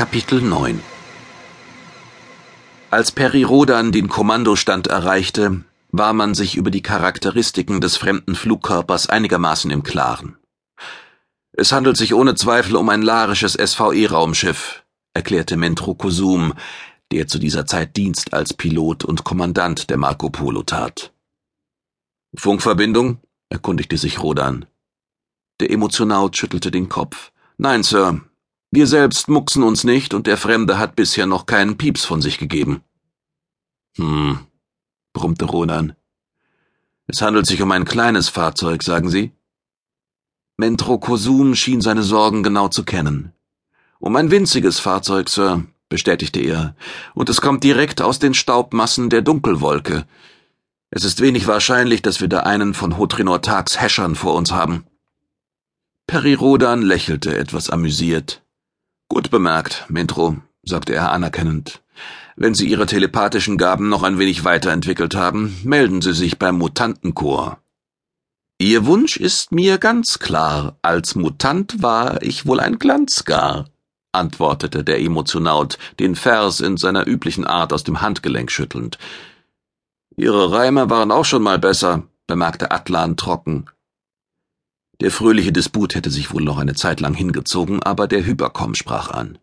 Kapitel 9 Als Peri Rodan den Kommandostand erreichte, war man sich über die Charakteristiken des fremden Flugkörpers einigermaßen im Klaren. Es handelt sich ohne Zweifel um ein larisches SVE-Raumschiff, erklärte Mentro Kosum, der zu dieser Zeit Dienst als Pilot und Kommandant der Marco Polo tat. Funkverbindung? erkundigte sich Rodan. Der Emotionaut schüttelte den Kopf. Nein, Sir. Wir selbst mucksen uns nicht und der Fremde hat bisher noch keinen Pieps von sich gegeben. Hm, brummte Ronan. Es handelt sich um ein kleines Fahrzeug, sagen Sie? Mentro Kosum schien seine Sorgen genau zu kennen. Um ein winziges Fahrzeug, Sir, bestätigte er, und es kommt direkt aus den Staubmassen der Dunkelwolke. Es ist wenig wahrscheinlich, dass wir da einen von Hotrinor Tags Häschern vor uns haben. Peri Rodan lächelte etwas amüsiert. Gut bemerkt, Mentro, sagte er anerkennend. Wenn Sie Ihre telepathischen Gaben noch ein wenig weiterentwickelt haben, melden Sie sich beim Mutantenchor. Ihr Wunsch ist mir ganz klar. Als Mutant war ich wohl ein Glanzgar, antwortete der Emotionaut, den Vers in seiner üblichen Art aus dem Handgelenk schüttelnd. Ihre Reime waren auch schon mal besser, bemerkte Atlan trocken. Der fröhliche Disput hätte sich wohl noch eine Zeit lang hingezogen, aber der Hyperkom sprach an.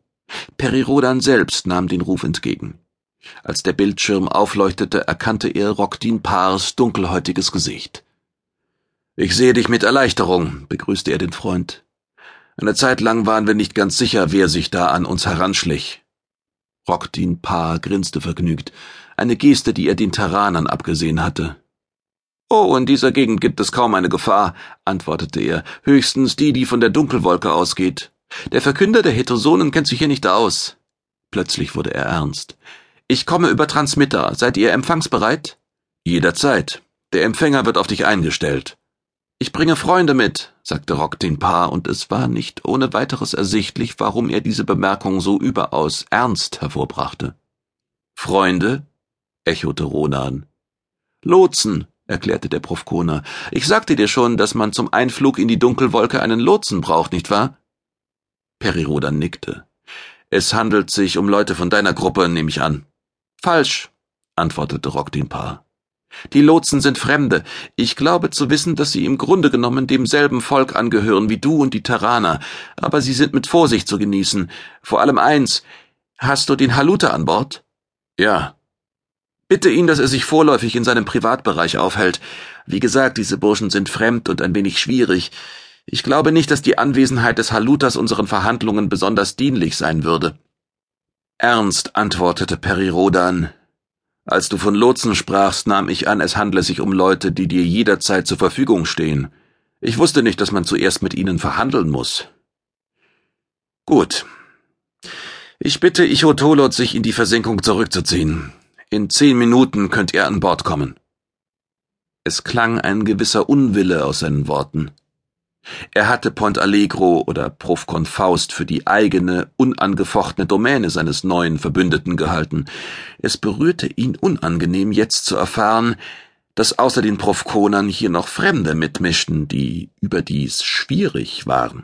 Perirodan selbst nahm den Ruf entgegen. Als der Bildschirm aufleuchtete, erkannte er Rockdin Pars dunkelhäutiges Gesicht. Ich sehe dich mit Erleichterung, begrüßte er den Freund. Eine Zeit lang waren wir nicht ganz sicher, wer sich da an uns heranschlich. Rockdin Paar grinste vergnügt, eine Geste, die er den Terranern abgesehen hatte. Oh, in dieser Gegend gibt es kaum eine Gefahr, antwortete er, höchstens die, die von der Dunkelwolke ausgeht. Der Verkünder der Heterosonen kennt sich hier nicht aus. Plötzlich wurde er ernst. Ich komme über Transmitter. Seid ihr empfangsbereit? Jederzeit. Der Empfänger wird auf dich eingestellt. Ich bringe Freunde mit, sagte Rock den Paar, und es war nicht ohne weiteres ersichtlich, warum er diese Bemerkung so überaus ernst hervorbrachte. Freunde? echote Ronan. Lotsen, erklärte der Profkoner. Ich sagte dir schon, dass man zum Einflug in die Dunkelwolke einen Lotsen braucht, nicht wahr? Perirodan nickte. Es handelt sich um Leute von deiner Gruppe, nehme ich an. Falsch, antwortete Rock den Paar. Die Lotsen sind Fremde. Ich glaube zu wissen, dass sie im Grunde genommen demselben Volk angehören wie du und die Terraner, aber sie sind mit Vorsicht zu genießen. Vor allem eins. Hast du den Haluta an Bord? Ja. Bitte ihn, dass er sich vorläufig in seinem Privatbereich aufhält. Wie gesagt, diese Burschen sind fremd und ein wenig schwierig. Ich glaube nicht, dass die Anwesenheit des Halutas unseren Verhandlungen besonders dienlich sein würde. Ernst, antwortete Peri Rodan, als du von Lotsen sprachst, nahm ich an, es handle sich um Leute, die dir jederzeit zur Verfügung stehen. Ich wusste nicht, dass man zuerst mit ihnen verhandeln muss. Gut. Ich bitte Ichotolot, sich in die Versenkung zurückzuziehen. In zehn Minuten könnt ihr an Bord kommen. Es klang ein gewisser Unwille aus seinen Worten. Er hatte Point Allegro oder Profcon Faust für die eigene, unangefochtene Domäne seines neuen Verbündeten gehalten. Es berührte ihn unangenehm, jetzt zu erfahren, dass außer den Profkonern hier noch Fremde mitmischten, die überdies schwierig waren.